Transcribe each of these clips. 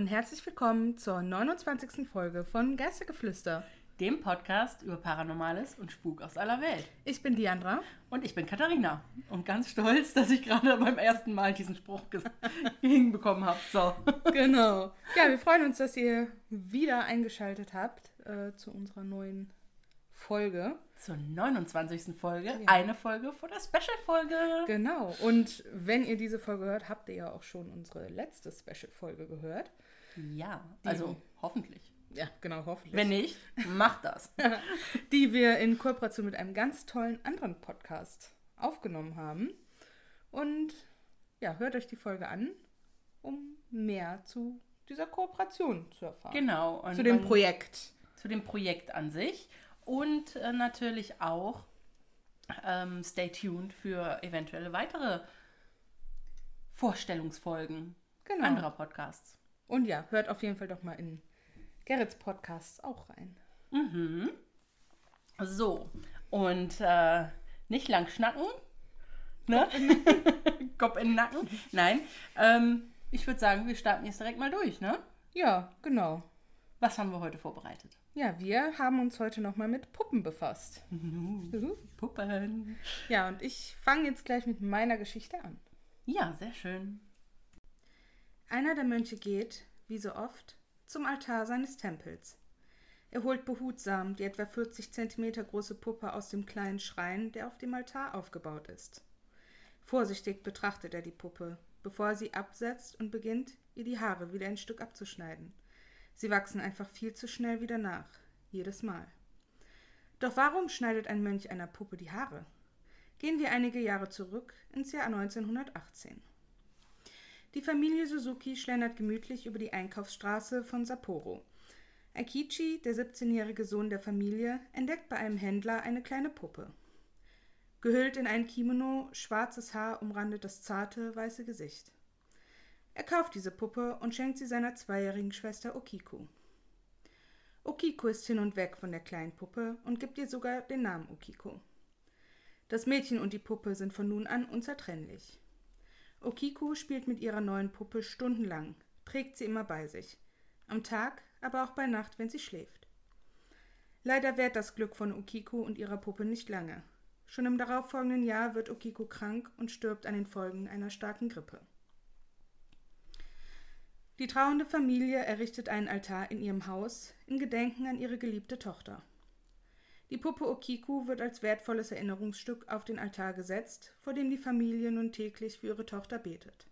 Und herzlich willkommen zur 29. Folge von Geistergeflüster. Dem Podcast über Paranormales und Spuk aus aller Welt. Ich bin Diandra. Und ich bin Katharina. Und ganz stolz, dass ich gerade beim ersten Mal diesen Spruch hinbekommen habe. So. Genau. Ja, wir freuen uns, dass ihr wieder eingeschaltet habt äh, zu unserer neuen Folge. Zur 29. Folge. Ja. Eine Folge vor der Special-Folge. Genau. Und wenn ihr diese Folge hört, habt ihr ja auch schon unsere letzte Special-Folge gehört. Ja, also die, hoffentlich. Ja, genau, hoffentlich. Wenn nicht, macht das. die wir in Kooperation mit einem ganz tollen anderen Podcast aufgenommen haben. Und ja, hört euch die Folge an, um mehr zu dieser Kooperation zu erfahren. Genau. zu dem Projekt. Zu dem Projekt an sich. Und äh, natürlich auch ähm, stay tuned für eventuelle weitere Vorstellungsfolgen genau. anderer Podcasts. Und ja, hört auf jeden Fall doch mal in Gerrits Podcasts auch rein. Mhm. So, und äh, nicht lang schnacken. Ne? Kopf in den Nacken. Nein. Ähm, ich würde sagen, wir starten jetzt direkt mal durch, ne? Ja, genau. Was haben wir heute vorbereitet? Ja, wir haben uns heute nochmal mit Puppen befasst. Puppen. Ja, und ich fange jetzt gleich mit meiner Geschichte an. Ja, sehr schön. Einer der Mönche geht, wie so oft, zum Altar seines Tempels. Er holt behutsam die etwa 40 Zentimeter große Puppe aus dem kleinen Schrein, der auf dem Altar aufgebaut ist. Vorsichtig betrachtet er die Puppe, bevor er sie absetzt und beginnt, ihr die Haare wieder ein Stück abzuschneiden. Sie wachsen einfach viel zu schnell wieder nach, jedes Mal. Doch warum schneidet ein Mönch einer Puppe die Haare? Gehen wir einige Jahre zurück ins Jahr 1918. Die Familie Suzuki schlendert gemütlich über die Einkaufsstraße von Sapporo. Aikichi, der 17-jährige Sohn der Familie, entdeckt bei einem Händler eine kleine Puppe. Gehüllt in ein Kimono, schwarzes Haar umrandet das zarte, weiße Gesicht. Er kauft diese Puppe und schenkt sie seiner zweijährigen Schwester Okiko. Okiko ist hin und weg von der kleinen Puppe und gibt ihr sogar den Namen Okiko. Das Mädchen und die Puppe sind von nun an unzertrennlich. Okiko spielt mit ihrer neuen Puppe stundenlang, trägt sie immer bei sich, am Tag, aber auch bei Nacht, wenn sie schläft. Leider währt das Glück von Okiko und ihrer Puppe nicht lange. Schon im darauffolgenden Jahr wird Okiko krank und stirbt an den Folgen einer starken Grippe. Die trauernde Familie errichtet einen Altar in ihrem Haus in Gedenken an ihre geliebte Tochter. Die Puppe Okiku wird als wertvolles Erinnerungsstück auf den Altar gesetzt, vor dem die Familie nun täglich für ihre Tochter betet.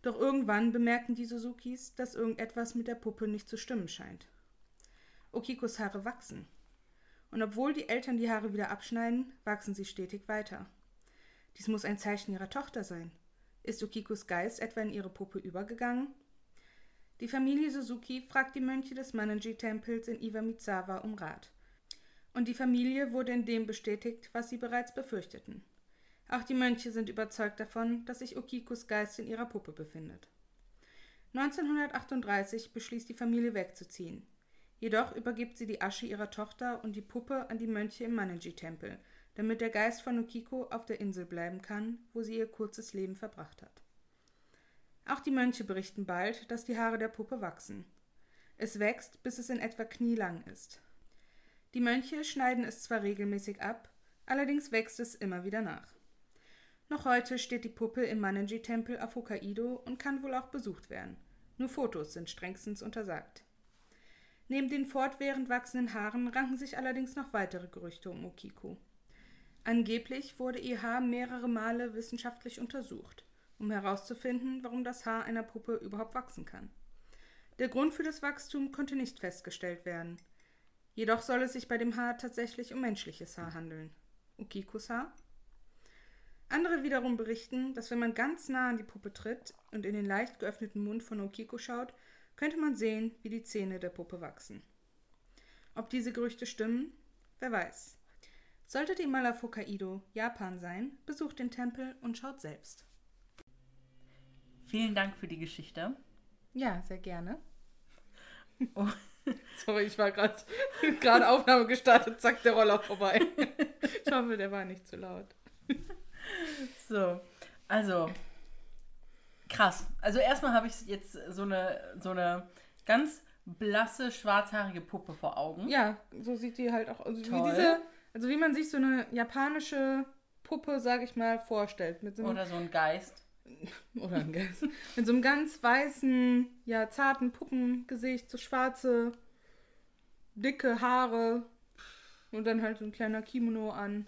Doch irgendwann bemerken die Suzukis, dass irgendetwas mit der Puppe nicht zu stimmen scheint. Okikos Haare wachsen. Und obwohl die Eltern die Haare wieder abschneiden, wachsen sie stetig weiter. Dies muss ein Zeichen ihrer Tochter sein. Ist Okikos Geist etwa in ihre Puppe übergegangen? Die Familie Suzuki fragt die Mönche des Manenji-Tempels in Iwamizawa um Rat und die Familie wurde in dem bestätigt, was sie bereits befürchteten. Auch die Mönche sind überzeugt davon, dass sich Okikos Geist in ihrer Puppe befindet. 1938 beschließt die Familie wegzuziehen. Jedoch übergibt sie die Asche ihrer Tochter und die Puppe an die Mönche im Manenji-Tempel, damit der Geist von Okiko auf der Insel bleiben kann, wo sie ihr kurzes Leben verbracht hat. Auch die Mönche berichten bald, dass die Haare der Puppe wachsen. Es wächst, bis es in etwa knielang ist. Die Mönche schneiden es zwar regelmäßig ab, allerdings wächst es immer wieder nach. Noch heute steht die Puppe im Manenji-Tempel auf Hokkaido und kann wohl auch besucht werden. Nur Fotos sind strengstens untersagt. Neben den fortwährend wachsenden Haaren ranken sich allerdings noch weitere Gerüchte um Okiko. Angeblich wurde ihr Haar mehrere Male wissenschaftlich untersucht, um herauszufinden, warum das Haar einer Puppe überhaupt wachsen kann. Der Grund für das Wachstum konnte nicht festgestellt werden – Jedoch soll es sich bei dem Haar tatsächlich um menschliches Haar handeln. Ukikos Haar? Andere wiederum berichten, dass wenn man ganz nah an die Puppe tritt und in den leicht geöffneten Mund von Okiko schaut, könnte man sehen, wie die Zähne der Puppe wachsen. Ob diese Gerüchte stimmen? Wer weiß. Solltet ihr mal auf Hokkaido, Japan sein, besucht den Tempel und schaut selbst. Vielen Dank für die Geschichte. Ja, sehr gerne. Oh. Sorry, ich war gerade gerade Aufnahme gestartet, zack, der Roller vorbei. Ich hoffe, der war nicht zu laut. So, also krass. Also erstmal habe ich jetzt so eine, so eine ganz blasse, schwarzhaarige Puppe vor Augen. Ja, so sieht die halt auch. Also wie diese, also wie man sich so eine japanische Puppe, sag ich mal, vorstellt. Mit so einem, Oder so ein Geist. oder. Mit so einem ganz weißen, ja, zarten Puppengesicht, so schwarze, dicke Haare und dann halt so ein kleiner Kimono an.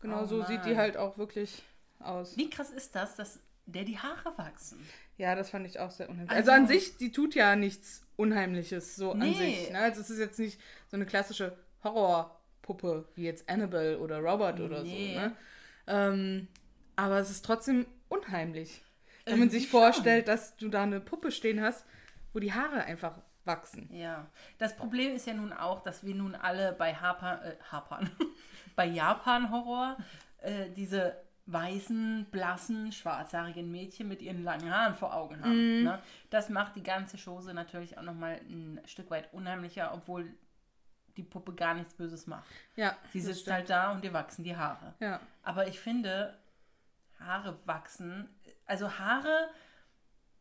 Genau Oh so sieht die Mann. halt auch wirklich aus. Wie krass ist das, dass der die Haare wachsen? Ja, das fand ich auch sehr unheimlich. Also- Also, an sich, die tut ja nichts Unheimliches so an Nee. sich. Ne? Also es ist jetzt nicht so eine klassische Horrorpuppe wie jetzt Annabelle oder Robert oder Nee. so. Ne? Ähm, aber es ist trotzdem unheimlich. Wenn man Irgendwie sich schon. vorstellt, dass du da eine Puppe stehen hast, wo die Haare einfach wachsen. Ja. Das Problem ist ja nun auch, dass wir nun alle bei Japan, äh, Japan, bei Japan-Horror äh, diese weißen, blassen, schwarzhaarigen Mädchen mit ihren langen Haaren vor Augen haben. Ne? Das macht die ganze Chose natürlich auch nochmal ein Stück weit unheimlicher, obwohl die Puppe gar nichts Böses macht. Ja, Sie sitzt halt da und ihr wachsen die Haare. Ja. Aber ich finde, Haare wachsen, also Haare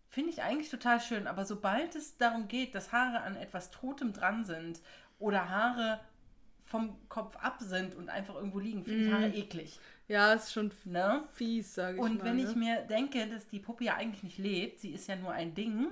finde ich eigentlich total schön, aber sobald es darum geht, dass Haare an etwas Totem dran sind oder Haare vom Kopf ab sind und einfach irgendwo liegen, finde ich Haare eklig. ja, ist schon Ne? fies, sage ich Und mal. wenn ne? ich mir denke, dass die Puppe ja eigentlich nicht lebt, sie ist ja nur ein Ding,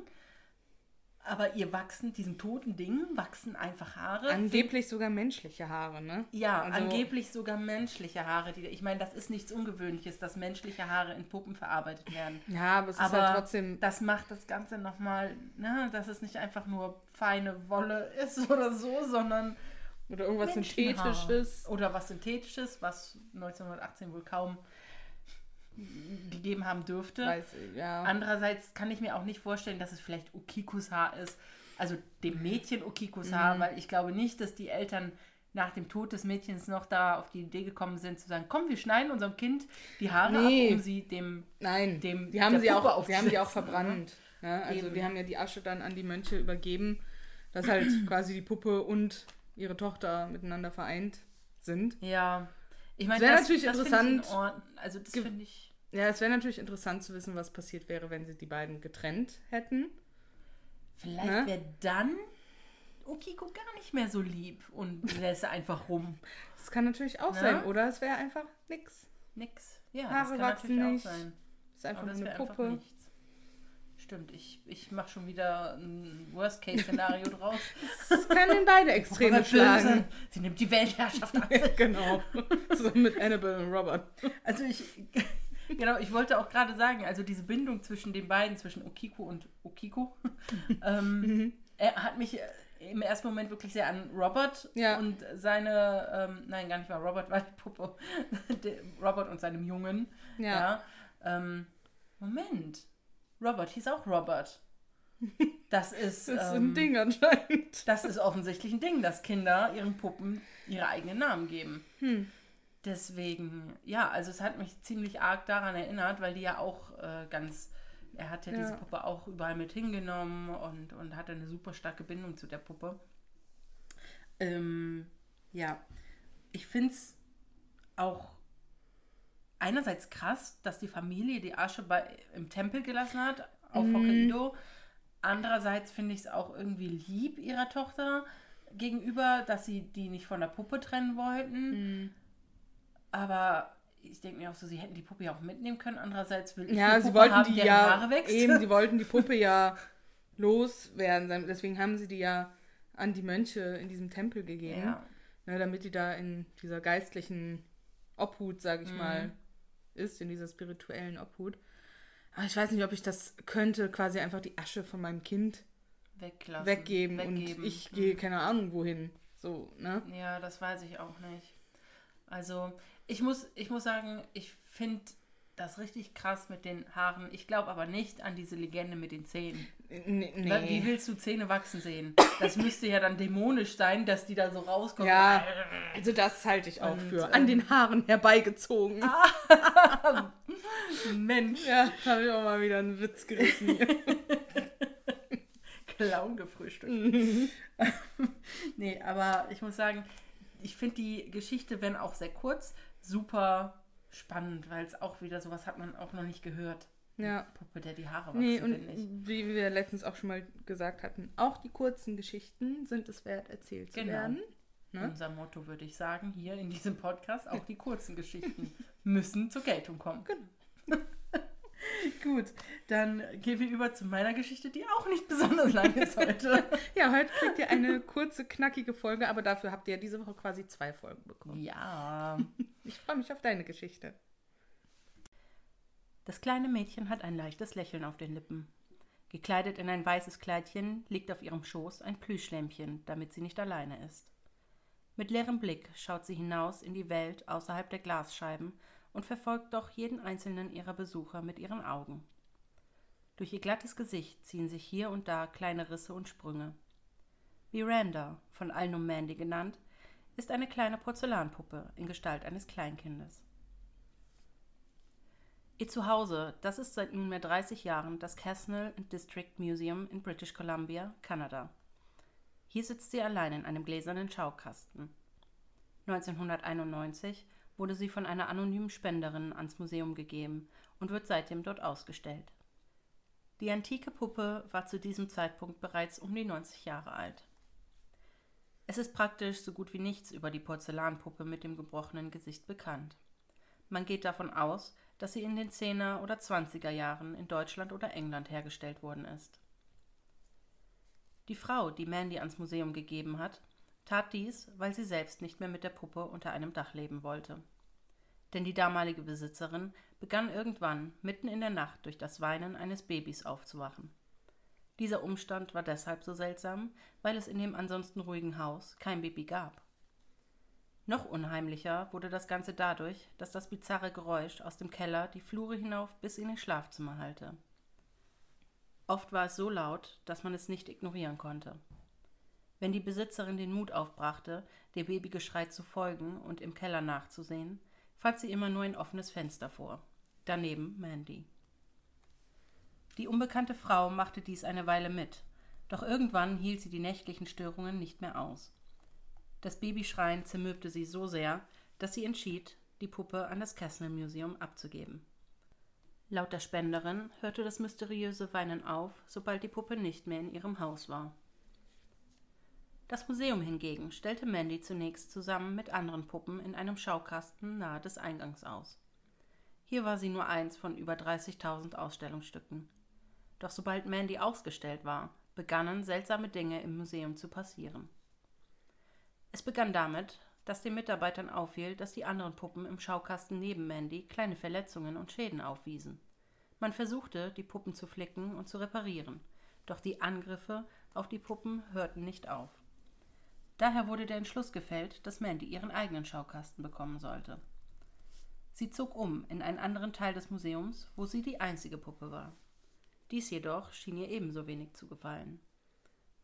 aber ihr wachsen, diesem toten Ding, wachsen einfach Haare. Angeblich sogar menschliche Haare, ne? Ja, Also- angeblich sogar menschliche Haare. Die, ich meine, das ist nichts Ungewöhnliches, dass menschliche Haare in Puppen verarbeitet werden. Ja, aber es ist Aber halt trotzdem. das macht das Ganze nochmal, ne, dass es nicht einfach nur feine Wolle ist oder so, sondern Oder irgendwas. Synthetisches. Oder was Synthetisches, was 1918 wohl kaum gegeben haben dürfte. Weiß, ja. Andererseits kann ich mir auch nicht vorstellen, dass es vielleicht Okikus Haar ist. Also dem Mädchen Okikus Mhm. Haar, weil ich glaube nicht, dass die Eltern nach dem Tod des Mädchens noch da auf die Idee gekommen sind, zu sagen, komm, wir schneiden unserem Kind die Haare Nee. ab, um sie dem... Nein, dem- die haben sie auch, die haben die auch aufzusetzen, verbrannt. Ne? Also Eben. die haben ja die Asche dann an die Mönche übergeben, dass halt quasi die Puppe und ihre Tochter miteinander vereint sind. Ja, ich meine, das, natürlich das interessant, in. Also das finde ich... Ja, es wäre natürlich interessant zu wissen, was passiert wäre, wenn sie die beiden getrennt hätten. Vielleicht Ne? wäre dann Okiko gar nicht mehr so lieb und lässt einfach rum. Das kann natürlich auch Ne? sein. Oder es wäre einfach nix. Nix. Ja, Haare das kann wachsen natürlich nicht. auch sein. Es ist einfach Aber nur das eine einfach Puppe. nichts. Stimmt, ich, ich mache schon wieder ein Worst-Case-Szenario draus. Es kann in beide Extreme schlagen. Sie nimmt die Weltherrschaft an. genau. So mit Annabelle und Robert. Also ich, genau, ich wollte auch gerade sagen, also diese Bindung zwischen den beiden, zwischen Okiko und Okiko, ähm, er hat mich äh, im ersten Moment wirklich sehr an Robert Ja. und seine, ähm, nein, gar nicht mal Robert, war die Puppe, Robert und seinem Jungen. Ja. Ja. ähm, Moment, Robert hieß auch Robert. Das ist, Das ist ähm, ein Ding anscheinend. das ist offensichtlich ein Ding, dass Kinder ihren Puppen ihre eigenen Namen geben. Hm. Deswegen, ja, also es hat mich ziemlich arg daran erinnert, weil die ja auch äh, ganz, er hat ja, diese Ja. Puppe auch überall mit hingenommen und, und hatte eine super starke Bindung zu der Puppe. Ähm, ja, ich finde es auch einerseits krass, dass die Familie die Asche bei, im Tempel gelassen hat, auf Mhm. Hokkaido. Andererseits finde ich es auch irgendwie lieb ihrer Tochter gegenüber, dass sie die nicht von der Puppe trennen wollten. Mhm. Aber ich denke mir auch so, sie hätten die Puppe ja auch mitnehmen können. Andererseits will ich Ja, sie Puppe wollten haben, die ja Haare wächst. eben, sie wollten die Puppe ja loswerden. Deswegen haben sie die ja an die Mönche in diesem Tempel gegeben, ja. ne, damit die da in dieser geistlichen Obhut, sag ich Mhm. mal, ist, in dieser spirituellen Obhut. Aber ich weiß nicht, ob ich das könnte, quasi einfach die Asche von meinem Kind Weglassen. weggeben, weggeben. und ich Mhm. gehe keine Ahnung wohin. So, ne? Ja, das weiß ich auch nicht. Also, ich muss, ich muss sagen, ich finde das richtig krass mit den Haaren. Ich glaube aber nicht an diese Legende mit den Zähnen. Nee. Wie willst du Zähne wachsen sehen? Das müsste ja dann dämonisch sein, dass die da so rauskommen. Ja, also das halte ich auch Und, für. ähm, An den Haaren herbeigezogen. Mensch, Ja, da habe ich auch mal wieder einen Witz gerissen. Clown gefrühstückt. nee, aber ich muss sagen, ich finde die Geschichte, wenn auch sehr kurz, super spannend, weil es auch wieder sowas hat man auch noch nicht gehört. Ja. Puppe, der die Haare wachsen, Nee, und ich. wie wir letztens auch schon mal gesagt hatten, auch die kurzen Geschichten sind es wert, erzählt zu Genau. werden. Ne? Unser Motto würde ich sagen, hier in diesem Podcast, auch die kurzen Geschichten müssen zur Geltung kommen. Genau. Gut, dann gehen wir über zu meiner Geschichte, die auch nicht besonders lang ist heute. Ja, heute kriegt ihr eine kurze, knackige Folge, aber dafür habt ihr diese Woche quasi zwei Folgen bekommen. ja. Ich freue mich auf deine Geschichte. Das kleine Mädchen hat ein leichtes Lächeln auf den Lippen. Gekleidet in ein weißes Kleidchen liegt auf ihrem Schoß ein Plüschlämpchen, damit sie nicht alleine ist. Mit leerem Blick schaut sie hinaus in die Welt außerhalb der Glasscheiben und verfolgt doch jeden einzelnen ihrer Besucher mit ihren Augen. Durch ihr glattes Gesicht ziehen sich hier und da kleine Risse und Sprünge. Miranda, von allen Mandy genannt, ist eine kleine Porzellanpuppe in Gestalt eines Kleinkindes. Ihr Zuhause, das ist seit nunmehr 30 Jahren das Casnell and District Museum in British Columbia, Kanada. Hier sitzt sie allein in einem gläsernen Schaukasten. 1991 wurde sie von einer anonymen Spenderin ans Museum gegeben und wird seitdem dort ausgestellt. Die antike Puppe war zu diesem Zeitpunkt bereits um die 90 Jahre alt. Es ist praktisch so gut wie nichts über die Porzellanpuppe mit dem gebrochenen Gesicht bekannt. Man geht davon aus, dass sie in den 10er oder 20er Jahren in Deutschland oder England hergestellt worden ist. Die Frau, die Mandy ans Museum gegeben hat, tat dies, weil sie selbst nicht mehr mit der Puppe unter einem Dach leben wollte. Denn die damalige Besitzerin begann irgendwann mitten in der Nacht durch das Weinen eines Babys aufzuwachen. Dieser Umstand war deshalb so seltsam, weil es in dem ansonsten ruhigen Haus kein Baby gab. Noch unheimlicher wurde das Ganze dadurch, dass das bizarre Geräusch aus dem Keller die Flure hinauf bis in ihr Schlafzimmer hallte. Oft war es so laut, dass man es nicht ignorieren konnte. Wenn die Besitzerin den Mut aufbrachte, dem Babygeschrei zu folgen und im Keller nachzusehen, fand sie immer nur ein offenes Fenster vor. Daneben Mandy. Die unbekannte Frau machte dies eine Weile mit, doch irgendwann hielt sie die nächtlichen Störungen nicht mehr aus. Das Babyschreien zermürbte sie so sehr, dass sie entschied, die Puppe an das Castle Museum abzugeben. Laut der Spenderin hörte das mysteriöse Weinen auf, sobald die Puppe nicht mehr in ihrem Haus war. Das Museum hingegen stellte Mandy zunächst zusammen mit anderen Puppen in einem Schaukasten nahe des Eingangs aus. Hier war sie nur eins von über 30.000 Ausstellungsstücken. Doch sobald Mandy ausgestellt war, begannen seltsame Dinge im Museum zu passieren. Es begann damit, dass den Mitarbeitern auffiel, dass die anderen Puppen im Schaukasten neben Mandy kleine Verletzungen und Schäden aufwiesen. Man versuchte, die Puppen zu flicken und zu reparieren, doch die Angriffe auf die Puppen hörten nicht auf. Daher wurde der Entschluss gefällt, dass Mandy ihren eigenen Schaukasten bekommen sollte. Sie zog um in einen anderen Teil des Museums, wo sie die einzige Puppe war. Dies jedoch schien ihr ebenso wenig zu gefallen.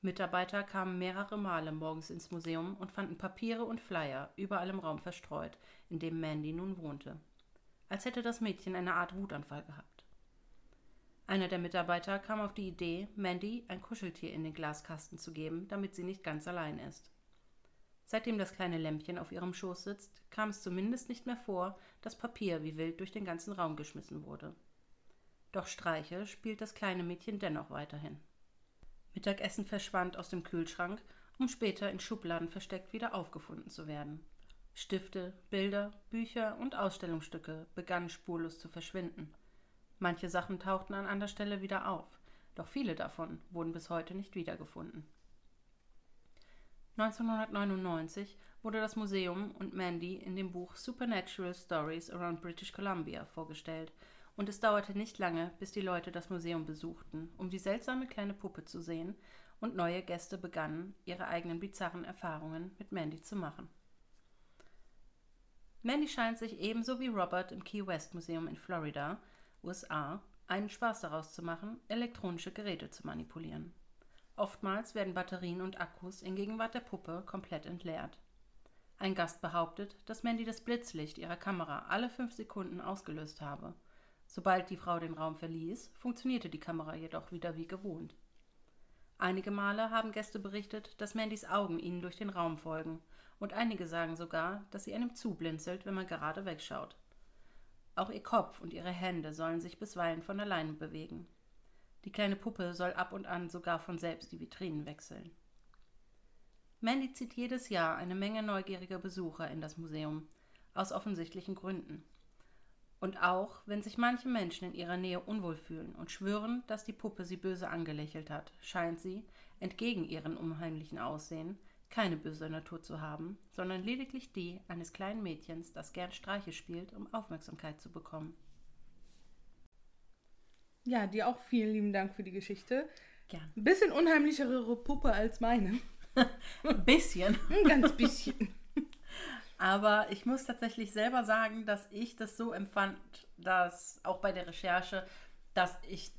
Mitarbeiter kamen mehrere Male morgens ins Museum und fanden Papiere und Flyer überall im Raum verstreut, in dem Mandy nun wohnte. Als hätte das Mädchen eine Art Wutanfall gehabt. Einer der Mitarbeiter kam auf die Idee, Mandy ein Kuscheltier in den Glaskasten zu geben, damit sie nicht ganz allein ist. Seitdem das kleine Lämpchen auf ihrem Schoß sitzt, kam es zumindest nicht mehr vor, dass Papier wie wild durch den ganzen Raum geschmissen wurde. Doch Streiche spielt das kleine Mädchen dennoch weiterhin. Mittagessen verschwand aus dem Kühlschrank, um später in Schubladen versteckt wieder aufgefunden zu werden. Stifte, Bilder, Bücher und Ausstellungsstücke begannen spurlos zu verschwinden. Manche Sachen tauchten an anderer Stelle wieder auf, doch viele davon wurden bis heute nicht wiedergefunden. 1999 wurde das Museum und Mandy in dem Buch Supernatural Stories Around British Columbia vorgestellt und es dauerte nicht lange, bis die Leute das Museum besuchten, um die seltsame kleine Puppe zu sehen, und neue Gäste begannen, ihre eigenen bizarren Erfahrungen mit Mandy zu machen. Mandy scheint sich ebenso wie Robert im Key West Museum in Florida, USA, einen Spaß daraus zu machen, elektronische Geräte zu manipulieren. Oftmals werden Batterien und Akkus in Gegenwart der Puppe komplett entleert. Ein Gast behauptet, dass Mandy das Blitzlicht ihrer Kamera alle fünf Sekunden ausgelöst habe. Sobald die Frau den Raum verließ, funktionierte die Kamera jedoch wieder wie gewohnt. Einige Male haben Gäste berichtet, dass Mandys Augen ihnen durch den Raum folgen, und einige sagen sogar, dass sie einem zublinzelt, wenn man gerade wegschaut. Auch ihr Kopf und ihre Hände sollen sich bisweilen von alleine bewegen. Die kleine Puppe soll ab und an sogar von selbst die Vitrinen wechseln. Mandy zieht jedes Jahr eine Menge neugieriger Besucher in das Museum, aus offensichtlichen Gründen. Und auch, wenn sich manche Menschen in ihrer Nähe unwohl fühlen und schwören, dass die Puppe sie böse angelächelt hat, scheint sie, entgegen ihrem unheimlichen Aussehen, keine böse Natur zu haben, sondern lediglich die eines kleinen Mädchens, das gern Streiche spielt, um Aufmerksamkeit zu bekommen. Ja, dir auch vielen lieben Dank für die Geschichte. Gern. Ein bisschen unheimlichere Puppe als meine. Ein bisschen. Ein ganz bisschen. Aber ich muss tatsächlich selber sagen, dass ich das so empfand, dass auch bei der Recherche, dass ich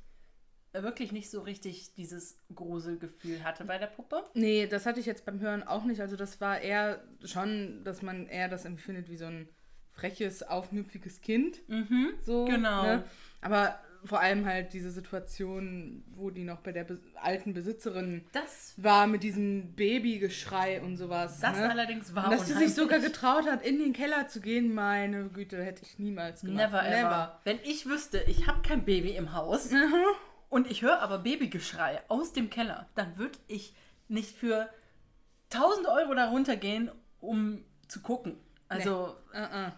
wirklich nicht so richtig dieses Gruselgefühl hatte bei der Puppe. Nee, das hatte ich jetzt beim Hören auch nicht. Also das war eher schon, dass man eher das empfindet wie so ein freches, aufmüpfiges Kind. Mhm, So, genau. Ne? Aber vor allem halt diese Situation, wo die noch bei der be alten Besitzerin Das, war mit diesem Babygeschrei und sowas. das ne? allerdings war Und dass sie sich sogar getraut hat, in den Keller zu gehen, meine Güte, hätte ich niemals gemacht. Never ever. Wenn ich wüsste, ich habe kein Baby im Haus und ich höre aber Babygeschrei aus dem Keller, dann würde ich nicht für 1000 Euro da runtergehen, um zu gucken. Also, Uh-uh.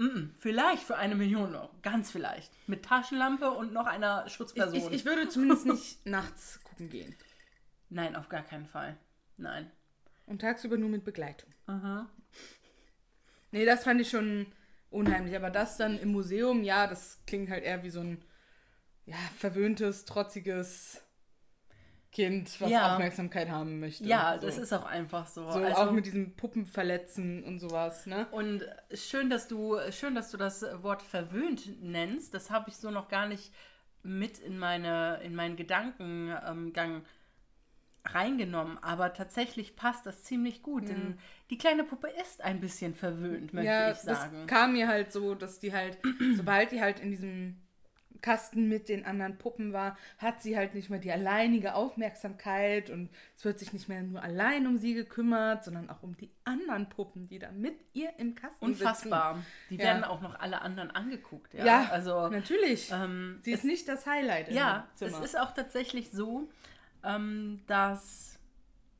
Mm, vielleicht für eine Million Euro. Ganz vielleicht. Mit Taschenlampe und noch einer Ich, Schutzperson. ich, ich würde zumindest nicht nachts gucken gehen. Nein, auf gar keinen Fall. Nein. Und tagsüber nur mit Begleitung. Aha. Nee, das fand ich schon unheimlich. Aber das dann im Museum, ja, das klingt halt eher wie so ein ja, verwöhntes, trotziges Kind, was Ja. Aufmerksamkeit haben möchte. Ja, so. das ist auch einfach so. so also, auch mit diesem Puppenverletzen und sowas, ne? Und schön, dass du, schön, dass du das Wort verwöhnt nennst. Das habe ich so noch gar nicht mit in meine, in meinen Gedankengang reingenommen. Aber tatsächlich passt das ziemlich gut, denn die kleine Puppe ist ein bisschen verwöhnt, möchte ja, ich sagen. das kam mir halt so, dass die halt, sobald die halt in diesem Kasten mit den anderen Puppen war, hat sie halt nicht mehr die alleinige Aufmerksamkeit und es wird sich nicht mehr nur allein um sie gekümmert, sondern auch um die anderen Puppen, die da mit ihr im Kasten Unfassbar. Die Ja. werden auch noch alle anderen angeguckt. Ja, sitzen. Ja, also natürlich. ähm, sie ist nicht das Highlight Ja, es ist auch tatsächlich so, ähm, dass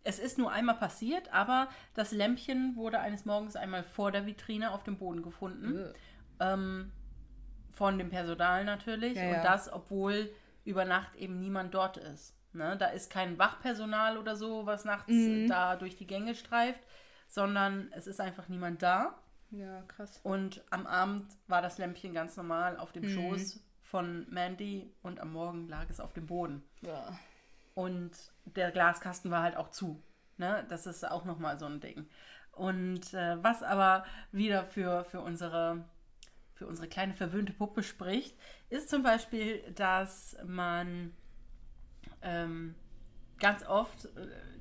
es ist nur einmal passiert, aber das Lämpchen wurde eines Morgens einmal vor der Vitrine auf dem Boden gefunden. Ugh. Ähm, von dem Personal natürlich. Ja, ja. Und das, obwohl über Nacht eben niemand dort ist. Ne? Da ist kein Wachpersonal oder so, was nachts Mhm. da durch die Gänge streift, sondern es ist einfach niemand da. Ja, krass. Und am Abend war das Lämpchen ganz normal auf dem Mhm. Schoß von Mandy und am Morgen lag es auf dem Boden. Ja. Und der Glaskasten war halt auch zu. Ne? Das ist auch nochmal so ein Ding. Und äh, was aber wieder für, für, unsere, für unsere kleine verwöhnte Puppe spricht, ist zum Beispiel, dass man ähm, ganz oft äh,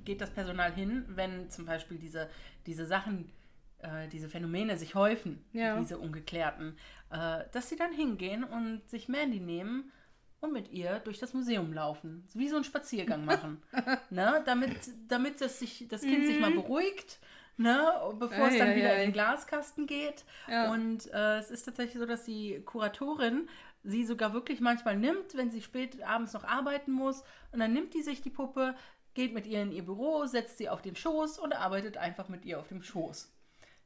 geht das Personal hin, wenn zum Beispiel diese, diese Sachen, äh, diese Phänomene sich häufen, Ja. diese ungeklärten, äh, dass sie dann hingehen und sich Mandy nehmen und mit ihr durch das Museum laufen. Wie so einen Spaziergang machen. ne? Damit, damit das, sich, das Kind sich mal beruhigt, ne? bevor es dann wieder in den Glaskasten geht. Und äh, es ist tatsächlich so, dass die Kuratorin sie sogar wirklich manchmal nimmt, wenn sie spät abends noch arbeiten muss. Und dann nimmt die sich die Puppe, geht mit ihr in ihr Büro, setzt sie auf den Schoß und arbeitet einfach mit ihr auf dem Schoß.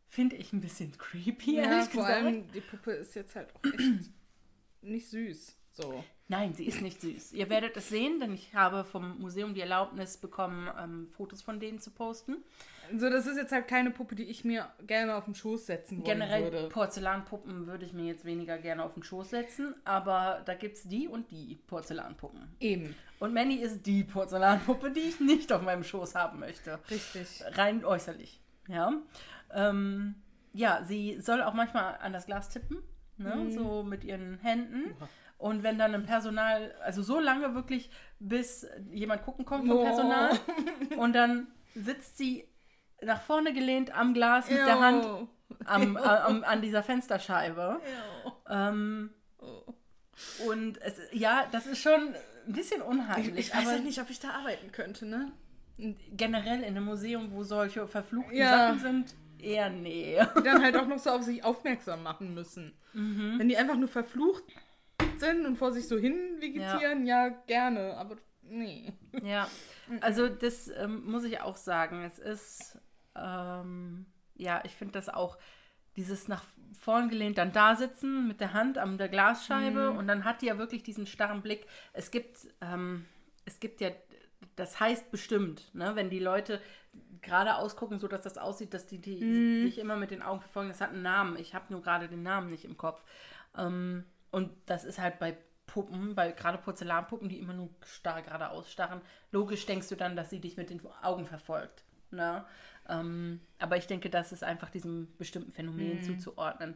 Finde ich ein bisschen creepy, Ja, ehrlich vor gesagt. allem die Puppe ist jetzt halt auch echt nicht süß. So. Nein, sie ist nicht süß. Ihr werdet es sehen, denn ich habe vom Museum die Erlaubnis bekommen, ähm, Fotos von denen zu posten. So, das ist jetzt halt keine Puppe, die ich mir gerne auf den Schoß setzen Generell würde. Porzellanpuppen würde ich mir jetzt weniger gerne auf den Schoß setzen, aber da gibt es die und die Porzellanpuppen. Eben, Und Manny ist die Porzellanpuppe, die ich nicht auf meinem Schoß haben möchte. richtig. Rein äußerlich. Ja. Ähm, ja, sie soll auch manchmal an das Glas tippen, ne? so mit ihren Händen. Und wenn dann ein Personal, also so lange wirklich, bis jemand gucken kommt vom Oh. Personal, und dann sitzt sie nach vorne gelehnt am Glas mit der Hand Ew. am, am, an dieser Fensterscheibe. Ew. Ähm, Oh. und es, ja, das ist schon ein bisschen Ich, unheimlich. ich weiß aber ja nicht, ob ich da arbeiten könnte, ne? generell in einem Museum, wo solche verfluchten Ja. Sachen sind, eher nee. Die dann halt auch noch so auf sich aufmerksam machen müssen. Mhm. Wenn die einfach nur verflucht sind und vor sich so hin vegetieren, ja, gerne, aber nee. Ja, also das ähm, muss ich auch sagen. Es ist, ähm, ja, ich finde das auch, dieses nach vorn gelehnt, dann da sitzen mit der Hand an der Glasscheibe und dann hat die ja wirklich diesen starren Blick. Es gibt, ähm, es gibt ja, das heißt bestimmt, ne, wenn die Leute gerade ausgucken, so dass das aussieht, dass die, die dich immer mit den Augen verfolgen, das hat einen Namen. Ich habe nur gerade den Namen nicht im Kopf. Ähm, und das ist halt bei Puppen, bei gerade Porzellanpuppen, die immer nur starr geradeaus starren. Logisch denkst du dann, dass sie dich mit den Augen verfolgt. Ne? Ähm, aber ich denke, das ist einfach diesem bestimmten Phänomen zuzuordnen,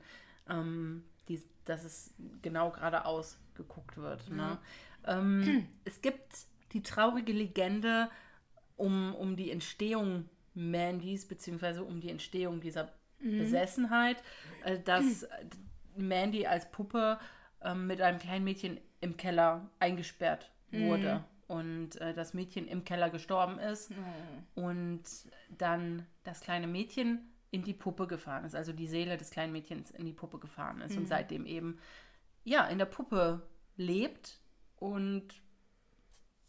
ähm, die, dass es genau geradeaus geguckt wird. Ne? Ähm, es gibt die traurige Legende um, um die Entstehung Mandys, beziehungsweise um die Entstehung dieser Besessenheit, äh, dass Mandy als Puppe ähm, mit einem kleinen Mädchen im Keller eingesperrt wurde. Und äh, das Mädchen im Keller gestorben ist und dann das kleine Mädchen in die Puppe gefahren ist, also die Seele des kleinen Mädchens in die Puppe gefahren ist und seitdem eben ja in der Puppe lebt und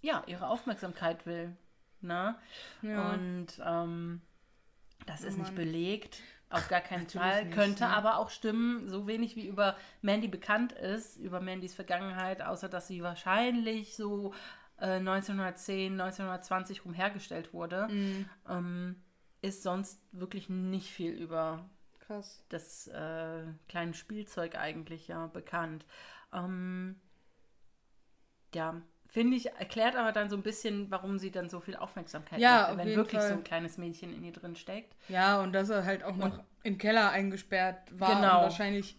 ja ihre Aufmerksamkeit will. Ne? Ja. Und ähm, das ist nicht Mann. belegt, auf gar keinen Fall. nicht, Könnte ne? aber auch stimmen, so wenig wie über Mandy bekannt ist, über Mandys Vergangenheit, außer dass sie wahrscheinlich so äh, 1910, 1920 rum hergestellt wurde, Mhm. ähm, ist sonst wirklich nicht viel über Krass. das äh, kleine Spielzeug eigentlich ja bekannt. Ähm, ja, finde ich, erklärt aber dann so ein bisschen, warum sie dann so viel Aufmerksamkeit Ja, auf wenn wirklich so Fall. ein kleines Mädchen in ihr drin steckt. Ja, und dass er halt auch noch im Keller eingesperrt war Genau. und wahrscheinlich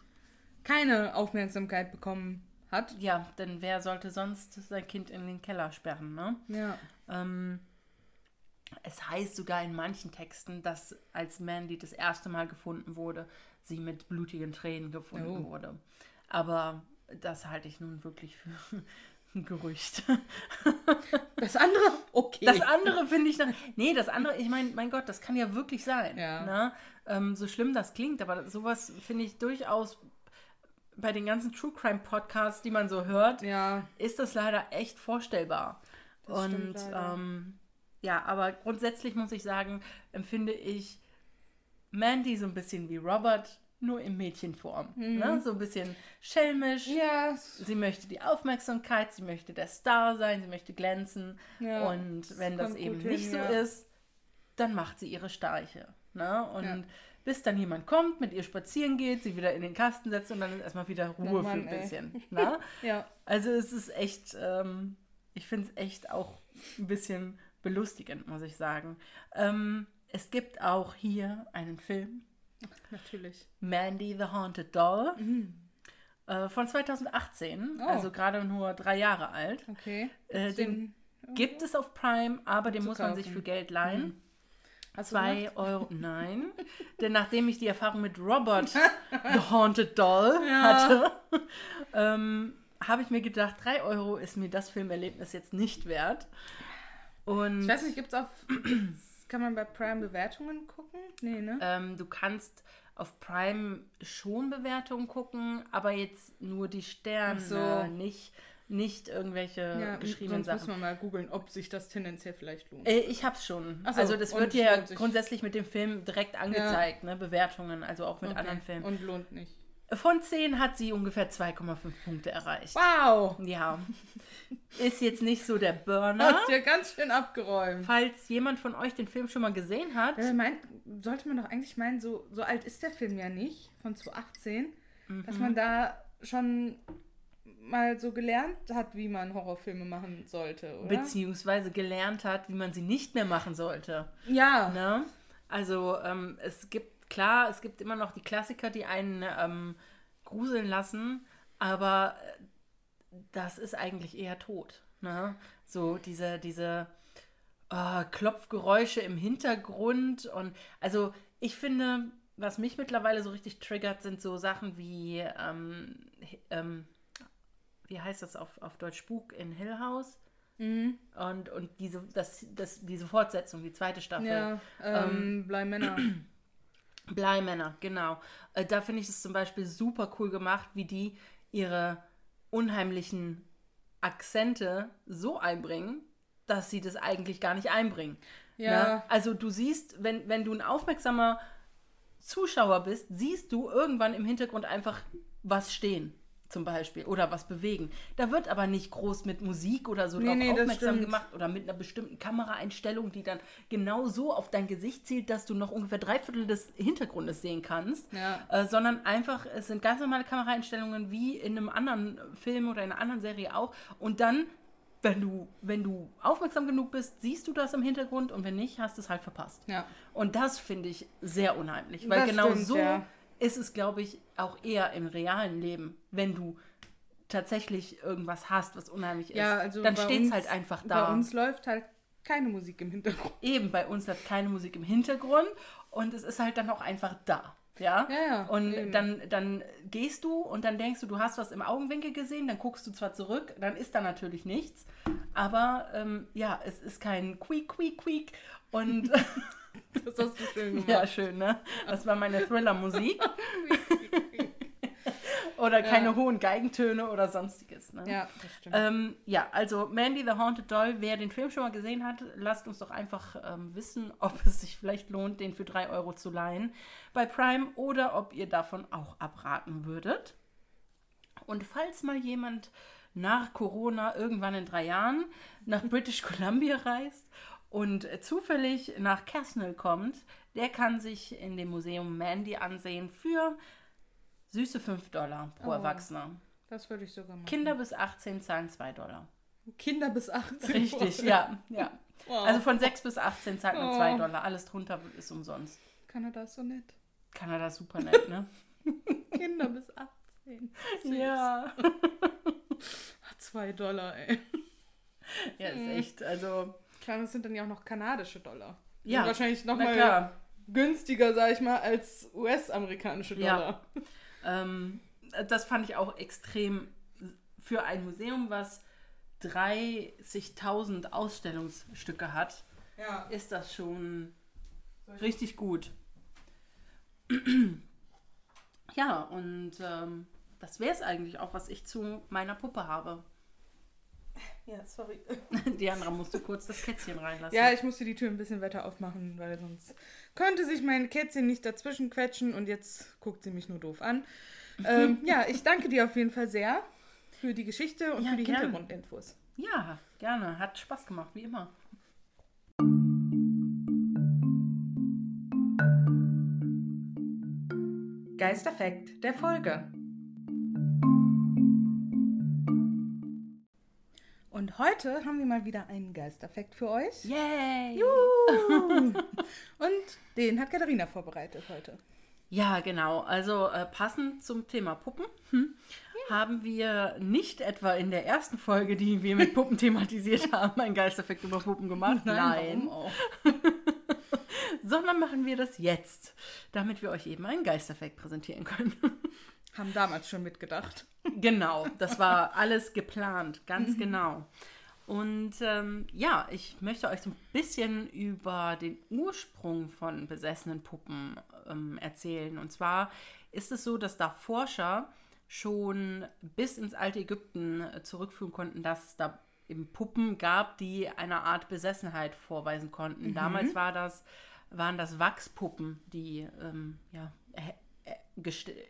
keine Aufmerksamkeit bekommen hat. Ja, denn wer sollte sonst sein Kind in den Keller sperren, ne? Ja. Ähm, es heißt sogar in manchen Texten, dass als Mandy das erste Mal gefunden wurde, sie mit blutigen Tränen gefunden Oh. wurde. Aber das halte ich nun wirklich für ein Gerücht. Das andere, okay. Das andere finde ich noch. Nee, das andere, ich meine, mein Gott, das kann ja wirklich sein. Ja. Ne? Ähm, so schlimm das klingt, aber sowas finde ich durchaus bei den ganzen True Crime Podcasts, die man so hört, ja, ist das leider echt vorstellbar. Das Und ähm, ja, aber grundsätzlich muss ich sagen, empfinde ich Mandy so ein bisschen wie Robert, nur in Mädchenform. Ne? So ein bisschen schelmisch. Mhm. ja, Sie möchte die Aufmerksamkeit, sie möchte der Star sein, sie möchte glänzen. Ja, und wenn das kommt eben gut nicht hin, so ja. ist, dann macht sie ihre Streiche. Ne? Und Ja. Bis dann jemand kommt, mit ihr spazieren geht, sie wieder in den Kasten setzt und dann ist erstmal wieder Ruhe Oh Mann, für ein ey. bisschen. Ne? ja. Also es ist echt, ähm, ich finde es echt auch ein bisschen belustigend, muss ich sagen. Ähm, es gibt auch hier einen Film, Natürlich. Mandy the Haunted Doll, äh, von 2018, Mhm. Oh. also gerade nur drei Jahre alt. Okay. Äh, den Den gibt es auf Prime, aber den muss man sich kaufen. für Geld leihen. Hast du Zwei gemacht? Euro, nein. Denn nachdem ich die Erfahrung mit Robert the Haunted Doll Ja. hatte, ähm, habe ich mir gedacht, drei Euro ist mir das Filmerlebnis jetzt nicht wert. Und Ich weiß nicht, gibt's auf. Kann man bei Prime Bewertungen gucken? Nee, ne? ähm, du kannst auf Prime schon Bewertungen gucken, aber jetzt nur die Sterne, so. nicht, nicht irgendwelche ja, geschriebenen sonst muss Sachen. man mal googeln, ob sich das tendenziell vielleicht lohnt. Äh, Ich hab's schon. So, also das wird sich. grundsätzlich mit dem Film direkt angezeigt, ne? Bewertungen, also auch mit Okay. anderen Filmen. Und lohnt nicht. Von 10 hat sie ungefähr 2,5 Punkte erreicht. Wow! Ja. Ist jetzt nicht so der Burner. Hat ja ganz schön abgeräumt. Falls jemand von euch den Film schon mal gesehen hat, Ja, meint, sollte man doch eigentlich meinen, so, so alt ist der Film ja nicht, von 2018, dass Mhm. man da schon mal so gelernt hat, wie man Horrorfilme machen sollte, oder? beziehungsweise gelernt hat, wie man sie nicht mehr machen sollte. ja, Ne? Also ähm, es gibt, klar, es gibt immer noch die Klassiker, die einen ähm, gruseln lassen, aber äh, das ist eigentlich eher tot. Ne? So diese, diese äh, Klopfgeräusche im Hintergrund und also ich finde, was mich mittlerweile so richtig triggert, sind so Sachen wie ähm, ähm, wie heißt das auf, auf Deutsch Spuk in Hill House? Mhm. Und, und diese, das, das, diese Fortsetzung, die zweite Staffel. ja, ähm, Bly Männer. Bleimänner, genau. Äh, da finde ich es zum Beispiel super cool gemacht, wie die ihre unheimlichen Akzente so einbringen, dass sie das eigentlich gar nicht einbringen. Ja. Ne? Also du siehst, wenn, wenn du ein aufmerksamer Zuschauer bist, siehst du irgendwann im Hintergrund einfach was stehen, zum Beispiel, oder was bewegen. Da wird aber nicht groß mit Musik oder so Nee, drauf nee, aufmerksam gemacht oder mit einer bestimmten Kameraeinstellung, die dann genau so auf dein Gesicht zielt, dass du noch ungefähr drei Viertel des Hintergrundes sehen kannst. Ja. Äh, sondern einfach, es sind ganz normale Kameraeinstellungen wie in einem anderen Film oder in einer anderen Serie auch. Und dann, wenn du, wenn du aufmerksam genug bist, siehst du das im Hintergrund und wenn nicht, hast du es halt verpasst. Ja. Und das finde ich sehr unheimlich, weil Das genau stimmt, so ja. Ist es, glaube ich, auch eher im realen Leben, wenn du tatsächlich irgendwas hast, was unheimlich ist. Ja, also dann steht es halt einfach da. Bei uns läuft halt keine Musik im Hintergrund. Eben, bei uns hat keine Musik im Hintergrund und es ist halt dann auch einfach da. Ja, Ja, ja, Und eben. dann, dann gehst du und dann denkst du, du hast was im Augenwinkel gesehen, dann guckst du zwar zurück, dann ist da natürlich nichts, aber ähm, ja, es ist kein Quiek, Quiek, Quiek und Das hast du schön gemacht. ja, schön, ne? Das war meine Thriller-Musik. oder keine Ja. hohen Geigentöne oder sonstiges. Ne? Ja, das stimmt. Ähm, ja, also Mandy the Haunted Doll, wer den Film schon mal gesehen hat, lasst uns doch einfach ähm, wissen, ob es sich vielleicht lohnt, den für 3 Euro zu leihen bei Prime oder ob ihr davon auch abraten würdet. Und falls mal jemand nach Corona irgendwann in drei Jahren nach British Columbia reist und zufällig nach Casnell kommt, der kann sich in dem Museum Mandy ansehen für süße 5 Dollar pro Oh. Erwachsener. das würde ich sogar machen. Kinder bis 18 zahlen 2 Dollar. Kinder bis 18. Richtig, ja, ja. Wow. Also von 6 bis 18 zahlt man Oh. 2 Dollar. Alles drunter ist umsonst. Kanada ist so nett. Kanada ist super nett, ne? Kinder bis 18. Süß. ja. Ah, Zwei Dollar, ey. Ja, ist echt, also, Klar, das sind dann ja auch noch kanadische Dollar. Die Ja, wahrscheinlich nochmal günstiger, sag ich mal, als US-amerikanische Ja. Dollar. Ähm, das fand ich auch extrem für ein Museum, was 30.000 Ausstellungsstücke hat, Ja. ist das schon richtig gut. ja, und ähm, das wäre es eigentlich auch, was ich zu meiner Puppe habe. Ja, sorry. Diana musste kurz das Kätzchen reinlassen. Ja, ich musste die Tür ein bisschen weiter aufmachen, weil sonst könnte sich mein Kätzchen nicht dazwischen quetschen und jetzt guckt sie mich nur doof an. ähm, ja, ich danke dir auf jeden Fall sehr für die Geschichte und Ja, für die gerne. Hintergrundinfos. ja, gerne. Hat Spaß gemacht, wie immer. Geisterfekt der Folge. Und heute haben wir mal wieder einen Geisterfekt für euch. Yay! Juhu. Und den hat Katharina vorbereitet heute. Ja, genau. Also äh, passend zum Thema Puppen hm, haben wir nicht etwa in der ersten Folge, die wir mit Puppen thematisiert haben, einen Geisterfekt über Puppen gemacht. warum auch? Sondern machen wir das jetzt, damit wir euch eben einen Geisterfekt präsentieren können. Haben damals schon mitgedacht. Genau, das war alles geplant, ganz genau. Und ähm, ja, ich möchte euch so ein bisschen über den Ursprung von besessenen Puppen ähm, erzählen. Und zwar ist es so, dass da Forscher schon bis ins alte Ägypten äh, zurückführen konnten, dass es da eben Puppen gab, die eine Art Besessenheit vorweisen konnten. Damals war das, waren das Wachspuppen, die ähm, ja,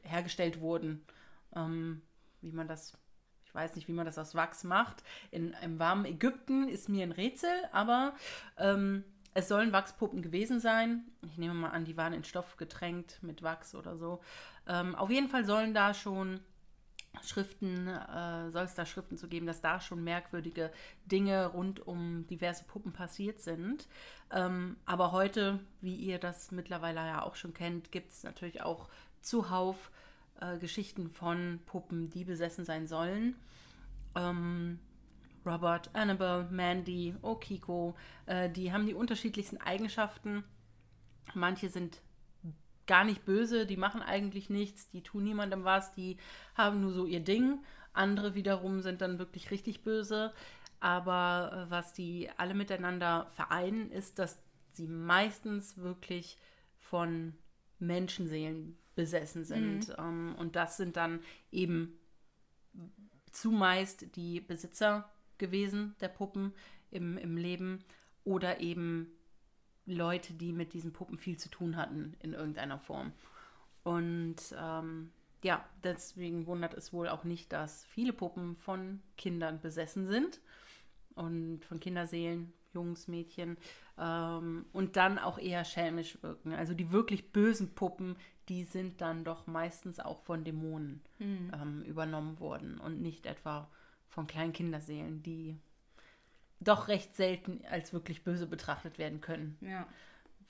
hergestellt wurden. Ähm, wie man das, ich weiß nicht, wie man das aus Wachs macht. In einem warmen Ägypten ist mir ein Rätsel, aber ähm, es sollen Wachspuppen gewesen sein. Ich nehme mal an, die waren in Stoff getränkt mit Wachs oder so. Ähm, auf jeden Fall sollen da schon Schriften, äh, soll es da Schriften zu geben, dass da schon merkwürdige Dinge rund um diverse Puppen passiert sind. Ähm, aber heute, wie ihr das mittlerweile ja auch schon kennt, gibt es natürlich auch zuhauf äh, Geschichten von Puppen, die besessen sein sollen. Ähm, Robert, Annabelle, Mandy, Okiko, äh, die haben die unterschiedlichsten Eigenschaften. Manche sind gar nicht böse, die machen eigentlich nichts, die tun niemandem was, die haben nur so ihr Ding. Andere wiederum sind dann wirklich richtig böse. Aber äh, was die alle miteinander vereinen, ist, dass sie meistens wirklich von Menschenseelen besessen sind. Ähm, und das sind dann eben zumeist die Besitzer gewesen der Puppen im, im Leben oder eben Leute, die mit diesen Puppen viel zu tun hatten in irgendeiner Form. Und ähm, ja, deswegen wundert es wohl auch nicht, dass viele Puppen von Kindern besessen sind und von Kinderseelen, Jungs, Mädchen ähm, und dann auch eher schelmisch wirken. Also die wirklich bösen Puppen, die sind dann doch meistens auch von Dämonen Mhm. ähm, übernommen worden und nicht etwa von kleinen Kinderseelen, die doch recht selten als wirklich böse betrachtet werden können Ja.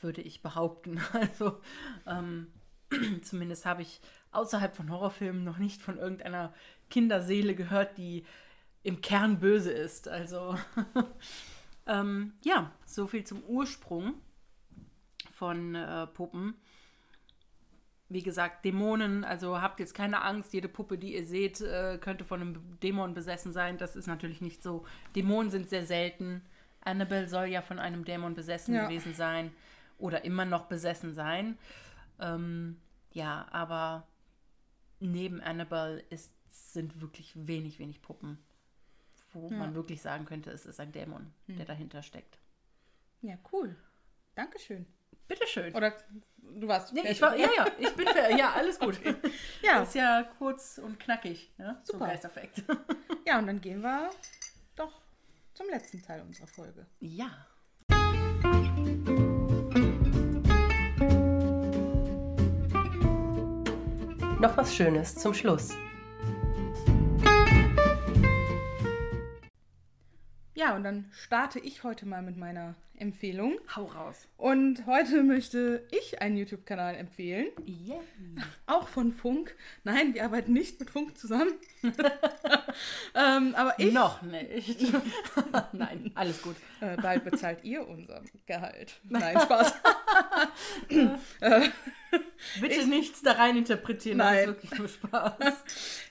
würde ich behaupten. Also ähm, zumindest habe ich außerhalb von Horrorfilmen noch nicht von irgendeiner Kinderseele gehört, die im Kern böse ist. Also ähm, ja, so viel zum Ursprung von äh, Puppen. Wie gesagt, Dämonen, also habt jetzt keine Angst, jede Puppe, die ihr seht, äh, könnte von einem Dämon besessen sein. Das ist natürlich nicht so. Dämonen sind sehr selten. Annabelle soll ja von einem Dämon besessen Ja. gewesen sein oder immer noch besessen sein. Ähm, ja, aber neben Annabelle ist, sind wirklich wenig, wenig Puppen, wo Ja. man wirklich sagen könnte, es ist ein Dämon, der dahinter steckt. Ja, cool. Dankeschön. Bitteschön. Oder du warst. Nee, ich war, oder? ja, ja, ich bin für, ja, alles gut. Ja. Das ist ja kurz und knackig, ne? So Super. Geisterfekt. ja, und dann gehen wir doch zum letzten Teil unserer Folge. Ja. Noch was Schönes zum Schluss. Ja, und dann starte ich heute mal mit meiner Empfehlung. Hau raus. Und heute möchte ich einen YouTube-Kanal empfehlen, Yeah. auch von Funk. Nein, wir arbeiten nicht mit Funk zusammen. ähm, aber ich, Noch nicht. Nein, alles gut. äh, bald bezahlt ihr unser Gehalt. Nein, Spaß. Bitte nichts da rein interpretieren, Nein. das ist wirklich nur Spaß.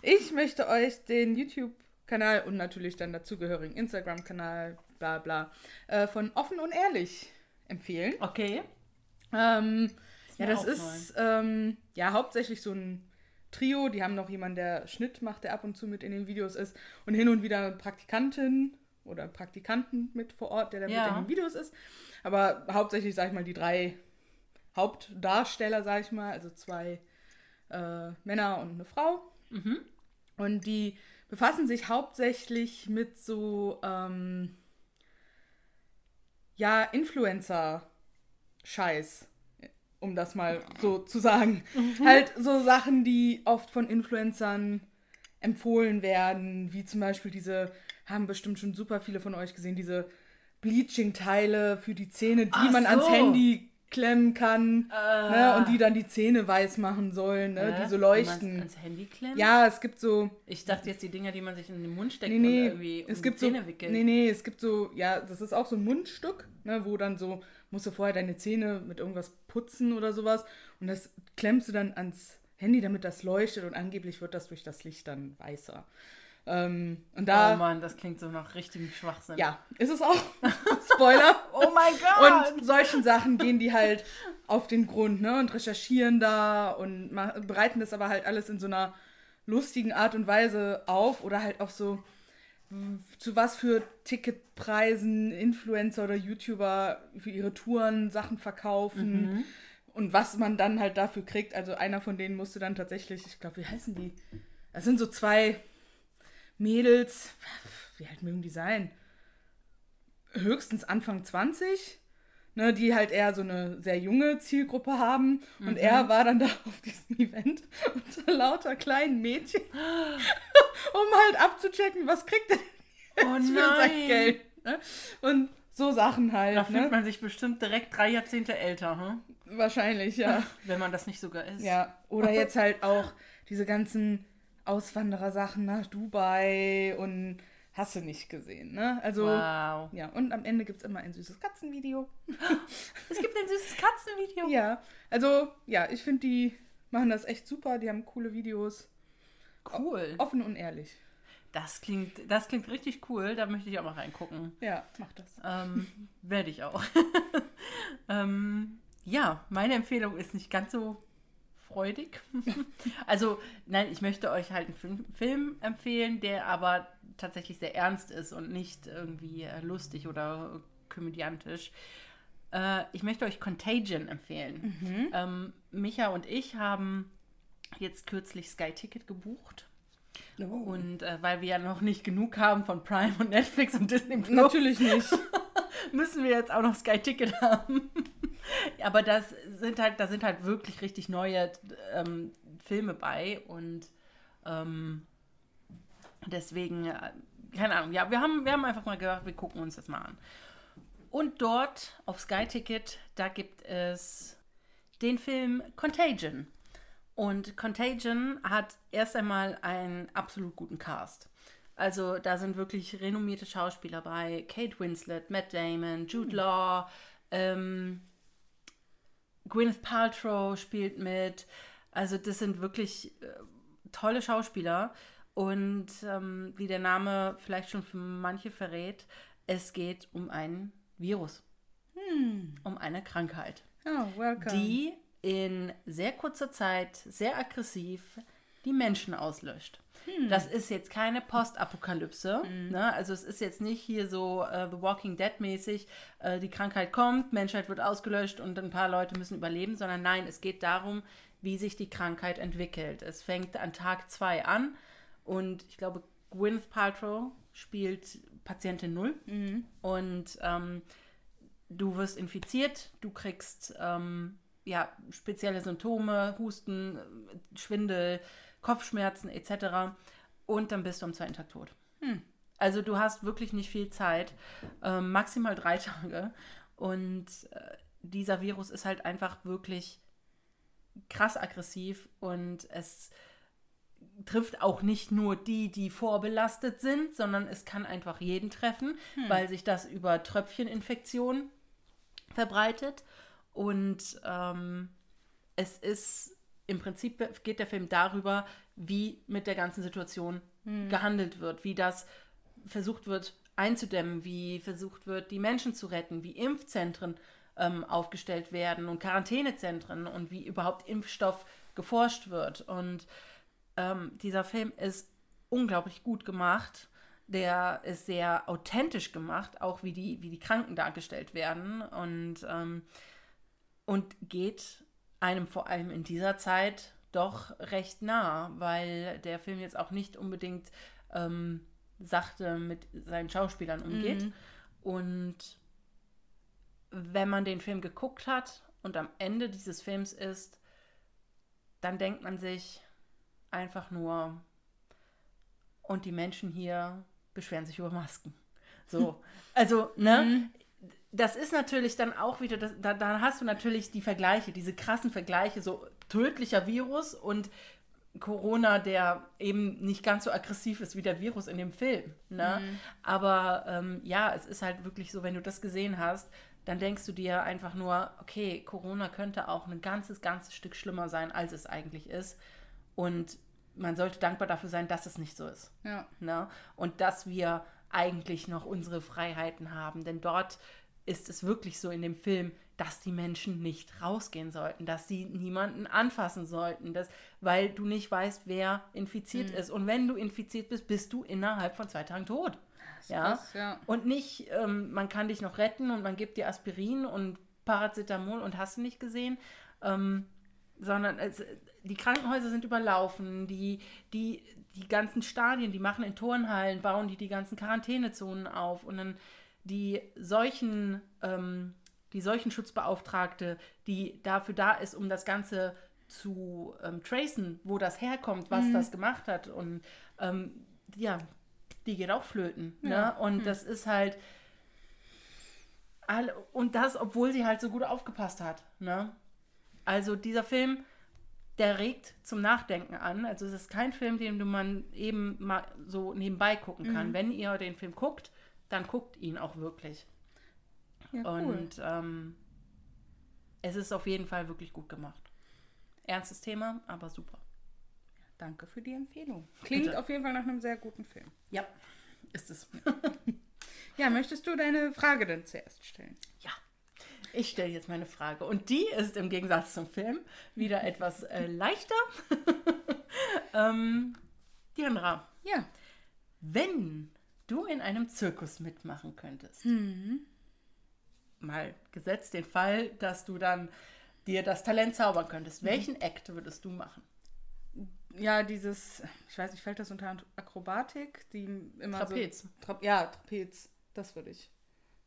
Ich möchte euch den YouTube-Kanal und natürlich dann dazugehörigen Instagram-Kanal, bla bla, äh, von Offen und Ehrlich empfehlen. Okay. Ähm, ja, das ist ähm, ja hauptsächlich so ein Trio. Die haben noch jemanden, der Schnitt macht, der ab und zu mit in den Videos ist. Und hin und wieder Praktikantin oder Praktikanten mit vor Ort, der da Ja. mit in den Videos ist. Aber hauptsächlich, sag ich mal, die drei Hauptdarsteller, sag ich mal, also zwei äh, Männer und eine Frau. Mhm. Und die befassen sich hauptsächlich mit so, ähm, ja, Influencer-Scheiß, um das mal so zu sagen. Halt so Sachen, die oft von Influencern empfohlen werden, wie zum Beispiel diese, haben bestimmt schon super viele von euch gesehen, diese Bleaching-Teile für die Zähne, die Ach man ans so. Handy klemmen kann Äh, ne, und die dann die Zähne weiß machen sollen, ne, die so leuchten. Ans Handy klemmen? Ja, es gibt so. Ich dachte jetzt die Dinger, die man sich in den Mund steckt Nee, und nee, irgendwie um es die gibt so. Zähne wickelt. Nee, nee, es gibt so. Ja, das ist auch so ein Mundstück, ne, wo dann so. Musst du vorher deine Zähne mit irgendwas putzen oder sowas. Und das klemmst du dann ans Handy, damit das leuchtet. Und angeblich wird das durch das Licht dann weißer. Ähm, und da. oh Mann, das klingt so nach richtigem Schwachsinn. ja, ist es auch. Spoiler. Oh mein Gott! Und solchen Sachen gehen die halt auf den Grund, ne? Und recherchieren da und bereiten das aber halt alles in so einer lustigen Art und Weise auf oder halt auch so, zu was für Ticketpreisen Influencer oder YouTuber für ihre Touren Sachen verkaufen und was man dann halt dafür kriegt. Also einer von denen musste dann tatsächlich, ich glaube, wie heißen die? Das sind so zwei Mädels, wie alt mögen die sein? Höchstens Anfang 20, ne, die halt eher so eine sehr junge Zielgruppe haben. Und er war dann da auf diesem Event unter lauter kleinen Mädchen, um halt abzuchecken, was kriegt er Oh für sein. Geld. Ne? Und so Sachen Da halt, fühlt ne? man sich bestimmt direkt drei Jahrzehnte älter, hm? Wahrscheinlich, ja. wenn man das nicht sogar ist. Ja, oder jetzt halt auch diese ganzen Auswanderer-Sachen nach Dubai und hast du nicht gesehen, ne? Also, Wow. ja, und am Ende gibt es immer ein süßes Katzenvideo. Es gibt ein süßes Katzenvideo. Ja, also, ja, ich finde, die machen das echt super. Die haben coole Videos. Cool. Offen und ehrlich. Das klingt, das klingt richtig cool. Da möchte ich auch mal reingucken. Ja, mach das. Ähm, werde ich auch. ähm, ja, meine Empfehlung ist nicht ganz so freudig. also, nein, ich möchte euch halt einen Film, Film empfehlen, der aber tatsächlich sehr ernst ist und nicht irgendwie äh, lustig oder komödiantisch. Äh, ich möchte euch Contagion empfehlen. Mhm. Ähm, Micha und ich haben jetzt kürzlich Sky Ticket gebucht. Oh. Und äh, weil wir ja noch nicht genug haben von Prime und Netflix und Disney Plus, Natürlich nicht. müssen wir jetzt auch noch Sky Ticket haben. Aber das sind halt, da sind halt wirklich richtig neue ähm, Filme bei und ähm, deswegen, äh, keine Ahnung, ja, wir haben, wir haben einfach mal gedacht, wir gucken uns das mal an. Und dort auf Sky Ticket, da gibt es den Film Contagion. Und Contagion hat erst einmal einen absolut guten Cast. Also da sind wirklich renommierte Schauspieler bei. Kate Winslet, Matt Damon, Jude Law, ähm, Gwyneth Paltrow spielt mit. Also das sind wirklich äh, tolle Schauspieler. Und ähm, wie der Name vielleicht schon für manche verrät, es geht um ein Virus. Um eine Krankheit Oh, welcome. die in sehr kurzer Zeit sehr aggressiv die Menschen auslöscht. Das ist jetzt keine Postapokalypse. Ne? Also es ist jetzt nicht hier so äh, The Walking Dead mäßig, äh, die Krankheit kommt, Menschheit wird ausgelöscht und ein paar Leute müssen überleben, sondern nein, es geht darum, wie sich die Krankheit entwickelt. Es fängt an Tag 2 an und ich glaube, Gwyneth Paltrow spielt Patientin Null und ähm, du wirst infiziert, du kriegst ähm, ja, spezielle Symptome, Husten, äh, Schwindel, Kopfschmerzen etc. Und dann bist du am zweiten Tag tot. Also du hast wirklich nicht viel Zeit, ähm, maximal drei Tage. Und äh, dieser Virus ist halt einfach wirklich krass aggressiv und es trifft auch nicht nur die, die vorbelastet sind, sondern es kann einfach jeden treffen, weil sich das über Tröpfcheninfektion verbreitet. Und ähm, es ist im Prinzip geht der Film darüber, wie mit der ganzen Situation gehandelt wird, wie das versucht wird einzudämmen, wie versucht wird, die Menschen zu retten, wie Impfzentren ähm, aufgestellt werden und Quarantänezentren und wie überhaupt Impfstoff geforscht wird. Und ähm, dieser Film ist unglaublich gut gemacht. Der ist sehr authentisch gemacht, auch wie die, wie die Kranken dargestellt werden. Und, ähm, und geht einem vor allem in dieser Zeit doch recht nah, weil der Film jetzt auch nicht unbedingt ähm, sachte mit seinen Schauspielern umgeht. Und wenn man den Film geguckt hat und am Ende dieses Films ist, dann denkt man sich einfach nur, und die Menschen hier beschweren sich über Masken. So, also, ne? Das ist natürlich dann auch wieder, das, da, da hast du natürlich die Vergleiche, diese krassen Vergleiche, so tödlicher Virus und Corona, der eben nicht ganz so aggressiv ist wie der Virus in dem Film. Ne? Aber ähm, ja, es ist halt wirklich so, wenn du das gesehen hast, dann denkst du dir einfach nur, okay, Corona könnte auch ein ganzes, ganzes Stück schlimmer sein, als es eigentlich ist. Und man sollte dankbar dafür sein, dass es nicht so ist. Ja. Ne? Und dass wir eigentlich noch unsere Freiheiten haben. Denn dort ist es wirklich so in dem Film, dass die Menschen nicht rausgehen sollten, dass sie niemanden anfassen sollten, dass, weil du nicht weißt, wer infiziert ist. Und wenn du infiziert bist, bist du innerhalb von zwei Tagen tot. Ja? krass, ja. Und nicht, ähm, man kann dich noch retten und man gibt dir Aspirin und Paracetamol und hast du nicht gesehen, ähm, sondern es, die Krankenhäuser sind überlaufen, die, die, die ganzen Stadien, die machen in Turnhallen, bauen die die ganzen Quarantänezonen auf und dann die Seuchen, ähm, die Seuchenschutzbeauftragte, die dafür da ist, um das Ganze zu ähm, tracen, wo das herkommt, was das gemacht hat und ähm, ja, die geht auch flöten. Ne? Und das ist halt all, und das, obwohl sie halt so gut aufgepasst hat. Ne? Also dieser Film, der regt zum Nachdenken an. Also es ist kein Film, den man eben mal so nebenbei gucken kann. Wenn ihr den Film guckt, dann guckt ihn auch wirklich. ja cool. Und ähm, es ist auf jeden Fall wirklich gut gemacht. Ernstes Thema, aber super. Danke für die Empfehlung. Klingt Bitte. auf jeden Fall nach einem sehr guten Film. Ja, ist es. Ja, möchtest du deine Frage denn zuerst stellen? Ja. Ich stelle jetzt meine Frage. Und die ist im Gegensatz zum Film wieder etwas äh, leichter. ähm, Diandra, Ja. wenn du in einem Zirkus mitmachen könntest, mal gesetzt den Fall, dass du dann dir das Talent zaubern könntest, welchen Act würdest du machen? Ja, dieses, ich weiß nicht, fällt das unter Akrobatik? Die immer Trapez. So, Tra ja, Trapez. Das würde ich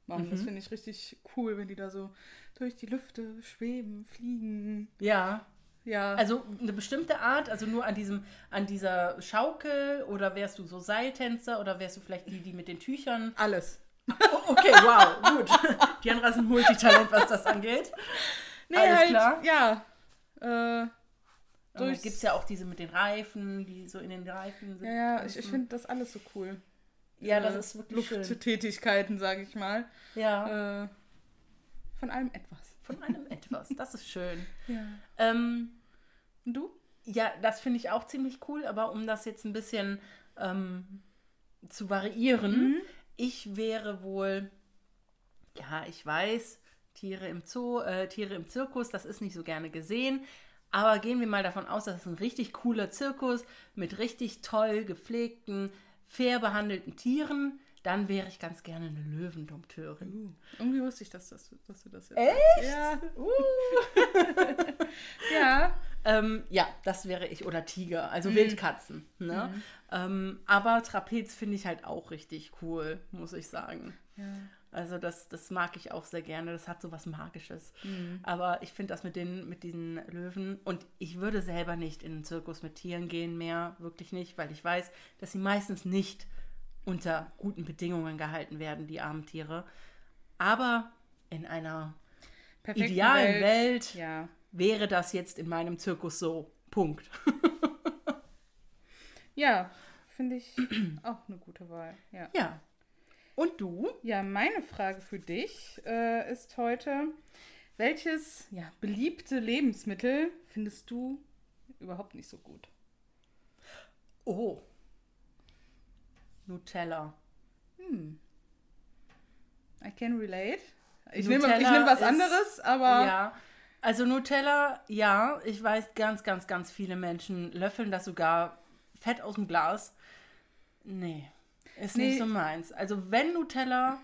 machen. Das finde ich richtig cool, wenn die da so durch die Lüfte schweben, fliegen. Ja. Ja. Also eine bestimmte Art, also nur an diesem, an dieser Schaukel oder wärst du so Seiltänzer oder wärst du vielleicht die, die mit den Tüchern? alles. Oh, okay, wow, gut. Diandra ist ein Multitalent, was das angeht. Nee, Alles halt, klar. ja. Äh, gibt es ja auch diese mit den Reifen, die so in den Reifen sind. ja, ich, ich finde das alles so cool. Ja, das ist wirklich schön. Lufttätigkeiten, sage ich mal. Ja, Äh, von allem etwas. Von einem etwas. Das ist schön. Ja. Ähm, du? ja, das finde ich auch ziemlich cool, aber um das jetzt ein bisschen ähm, zu variieren, ich wäre wohl, ja, ich weiß, Tiere im Zoo, äh, Tiere im Zirkus, das ist nicht so gerne gesehen. Aber gehen wir mal davon aus, dass es ein richtig cooler Zirkus mit richtig toll gepflegten, fair behandelten Tieren. Dann wäre ich ganz gerne eine Löwendompteurin. Irgendwie wusste ich, dass, dass, du- dass du das jetzt Echt? Ja. Uh. ja. Ähm, ja, das wäre ich. Oder Tiger, also Wildkatzen. Ne? Ähm, aber Trapez finde ich halt auch richtig cool, muss ich sagen. ja. Also das, das mag ich auch sehr gerne. Das hat so was Magisches. Aber ich finde das mit, den, mit diesen Löwen und ich würde selber nicht in einen Zirkus mit Tieren gehen mehr, wirklich nicht, weil ich weiß, dass sie meistens nicht unter guten Bedingungen gehalten werden, die armen Tiere. Aber in einer Perfekten idealen Welt Ja. wäre das jetzt in meinem Zirkus so. Punkt. Ja, finde ich auch eine gute Wahl. Ja. Ja. Und du? Ja, meine Frage für dich äh, ist heute, welches ja, beliebte Lebensmittel findest du überhaupt nicht so gut? Oh. Nutella. I can relate. Ich nehme nehm was ist- anderes, aber Ja. Also Nutella, ja, ich weiß, ganz, ganz, ganz viele Menschen löffeln das sogar fett aus dem Glas. Nee, ist Nee. nicht so meins. Also wenn Nutella,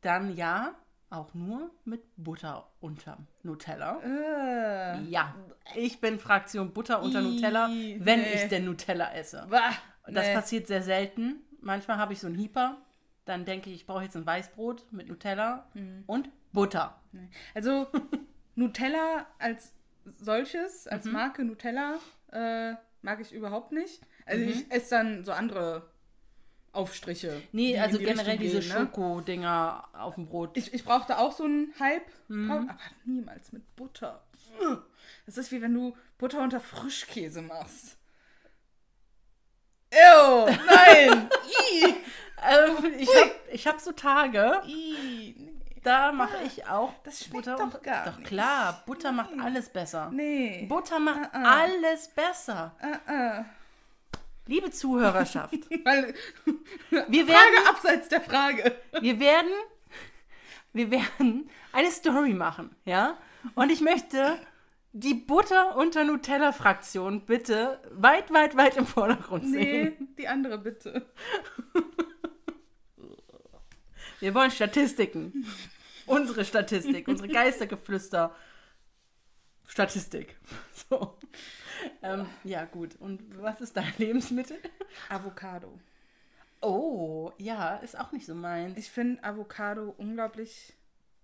dann ja, auch nur mit Butter unterm Nutella. äh, Ja, ich bin Fraktion Butter unter Ih, Nutella, wenn nee. ich denn Nutella esse. bah, Und das nee. passiert sehr selten. Manchmal habe ich so einen Hieper. Dann denke ich, ich brauche jetzt ein Weißbrot mit Nutella Mhm. und Butter. Also Nutella als solches, Mhm. als Marke Nutella, äh, mag ich überhaupt nicht. Also Mhm. ich esse dann so andere Aufstriche. Nee, die also die generell diese ne? Schokodinger auf dem Brot. Ich, ich brauchte auch so einen Hype, Mhm. aber niemals mit Butter. Das ist wie wenn du Butter unter Frischkäse machst. Ew, nein! Ähm, ich habe ich hab so Tage, nee. da mache ich auch Das schmeckt Butter. doch gar Doch nicht. klar, Butter macht alles besser. Nee. Butter macht Uh-uh. alles besser. Äh, Liebe Zuhörerschaft, wir Frage werden, abseits der Frage. wir werden, wir werden eine Story machen, ja? Und ich möchte die Butter unter Nutella Fraktion bitte weit, weit, weit im Vordergrund sehen. Nee, die andere bitte. Wir wollen Statistiken. unsere Statistik, unsere Geistergeflüster Statistik. So. Ähm, ja, gut. Und was ist dein Lebensmittel? Avocado. Oh, ja, ist auch nicht so meins. Ich finde Avocado unglaublich.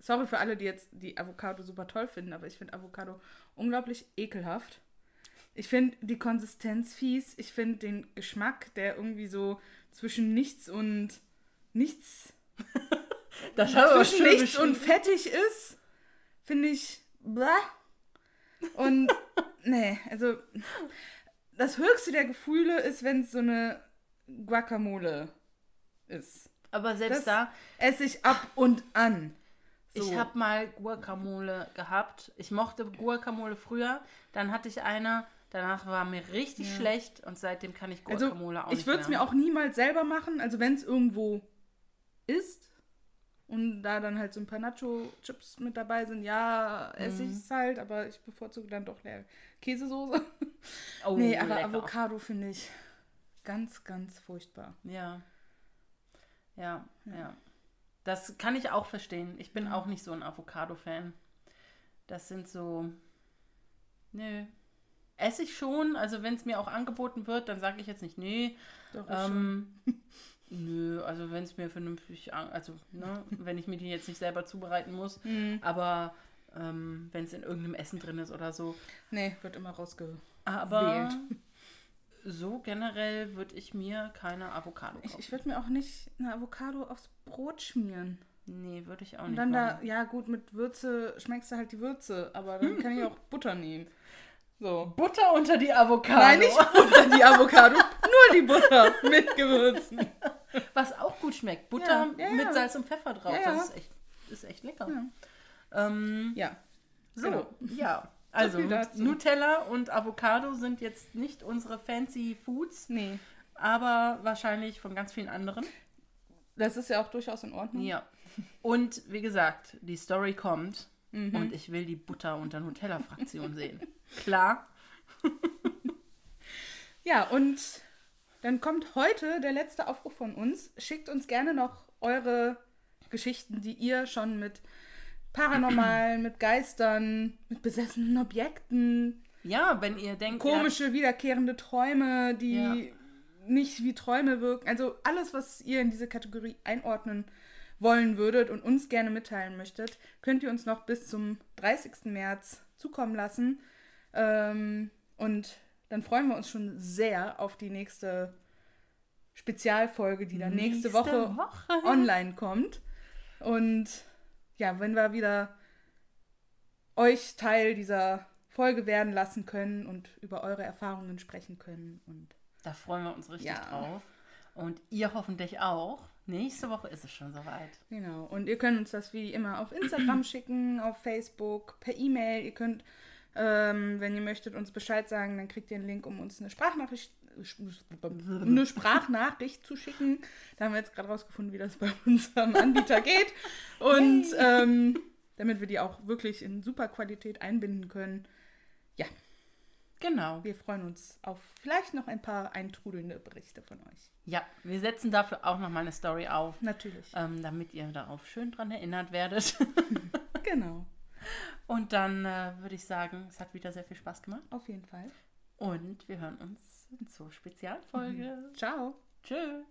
Sorry für alle, die jetzt die Avocado super toll finden, aber ich finde Avocado unglaublich ekelhaft. Ich finde die Konsistenz fies. Ich finde den Geschmack, der irgendwie so zwischen nichts und nichts, das zwischen nichts und beschrieben. fettig ist, finde ich. Blah. Und nee, also das höchste der Gefühle ist, wenn es so eine Guacamole ist. Aber selbst Das da, esse ich ab und an. So. ich habe mal Guacamole gehabt. Ich mochte Guacamole früher. Dann hatte ich eine. Danach war mir richtig schlecht und seitdem kann ich Guacamole also, auch ich nicht würde es mir auch niemals selber machen. Also wenn es irgendwo ist und da dann halt so ein paar Nacho-Chips mit dabei sind, ja, esse ich Mhm. es halt, aber ich bevorzuge dann doch leer Käsesoße. Oh, nee, aber lecker. Avocado finde ich ganz, ganz furchtbar. Ja. Ja, ja. Das kann ich auch verstehen. Ich bin auch nicht so ein Avocado-Fan. Das sind so. Nö. Esse ich schon. Also, wenn es mir auch angeboten wird, dann sage ich jetzt nicht, nee. Doch. Ähm, nö, also, wenn es mir vernünftig. an- Also, ne, wenn ich mir die jetzt nicht selber zubereiten muss. Mhm. Aber ähm, wenn es in irgendeinem Essen drin ist oder so. Nee, wird immer rausge... Aber so generell würde ich mir keine Avocado kaufen. Ich, ich würde mir auch nicht eine Avocado aufs Brot schmieren. nee, würde ich auch Und nicht. dann da, machen. ja gut, mit Würze schmeckst du halt die Würze, aber dann kann ich auch Butter nehmen. So. Butter unter die Avocado. Nein, nicht Butter, die Avocado, nur die Butter mit Gewürzen. Was auch gut schmeckt. Butter Ja, ja, mit ja. Salz und Pfeffer drauf. Das ist echt, ist echt lecker. Ja. Ähm, Ja, so, genau. ja. Also. Nutella und Avocado sind jetzt nicht unsere fancy Foods, nee. aber wahrscheinlich von ganz vielen anderen. Das ist ja auch durchaus in Ordnung. Ja. Und wie gesagt, die Story kommt Mhm. und ich will die Butter- und der Nutella-Fraktion sehen. Klar. Ja, und dann kommt heute der letzte Aufruf von uns. Schickt uns gerne noch eure Geschichten, die ihr schon mit Paranormalen, mit Geistern, mit besessenen Objekten, Ja, wenn ihr denkt, komische, wiederkehrende Träume, die Ja. nicht wie Träume wirken. Also alles, was ihr in diese Kategorie einordnen wollen würdet und uns gerne mitteilen möchtet, könnt ihr uns noch bis zum 30. März zukommen lassen. Ähm, und dann freuen wir uns schon sehr auf die nächste Spezialfolge, die dann nächste, Nächste Woche, Woche. online kommt. Und ja, wenn wir wieder euch Teil dieser Folge werden lassen können und über eure Erfahrungen sprechen können. Und Da freuen wir uns richtig Ja. drauf. Und ihr hoffentlich auch. Nächste Woche ist es schon soweit. genau. Und ihr könnt uns das wie immer auf Instagram schicken, auf Facebook, per E-Mail. Ihr könnt, ähm, wenn ihr möchtet, uns Bescheid sagen, dann kriegt ihr einen Link, um uns eine Sprachnachricht, eine Sprachnachricht zu schicken. Da haben wir jetzt gerade rausgefunden, wie das bei unserem Anbieter geht. Und ähm, damit wir die auch wirklich in super Qualität einbinden können. Ja, Genau. wir freuen uns auf vielleicht noch ein paar eintrudelnde Berichte von euch. Ja, wir setzen dafür auch noch mal eine Story auf, Natürlich. ähm, damit ihr darauf schön dran erinnert werdet. Genau. Und dann äh, würde ich sagen, es hat wieder sehr viel Spaß gemacht. Auf jeden Fall. Und wir hören uns zur Spezialfolge. Ciao. Tschüss.